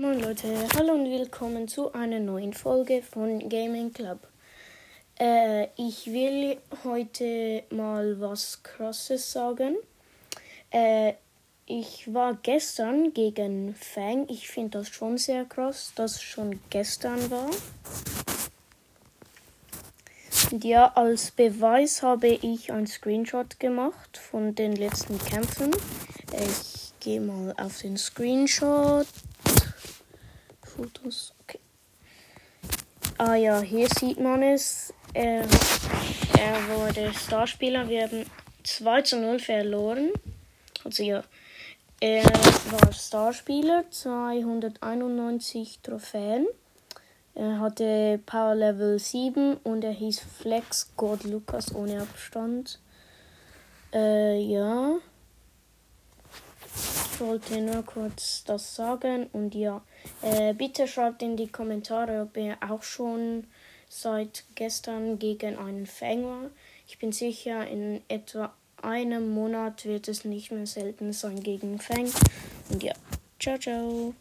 Moin Leute, hallo und willkommen zu einer neuen Folge von Gaming Club. Äh, ich will heute mal was Krasses sagen. Äh, ich war gestern gegen Fang. Ich finde das schon sehr krass, dass schon gestern war. Und ja, als Beweis habe ich einen Screenshot gemacht von den letzten Kämpfen. Ich gehe mal auf den Screenshot. Fotos. Okay. Ah ja, hier sieht man es. Er, er wurde Starspieler. Wir haben 2 zu 0 verloren. Also ja, er war Starspieler, 291 Trophäen. Er hatte Power Level 7 und er hieß Flex God Lucas ohne Abstand. Äh, ja wollte nur kurz das sagen und ja, äh, bitte schreibt in die Kommentare, ob ihr auch schon seit gestern gegen einen Fang war. Ich bin sicher, in etwa einem Monat wird es nicht mehr selten sein gegen Fang. Und ja, ciao, ciao.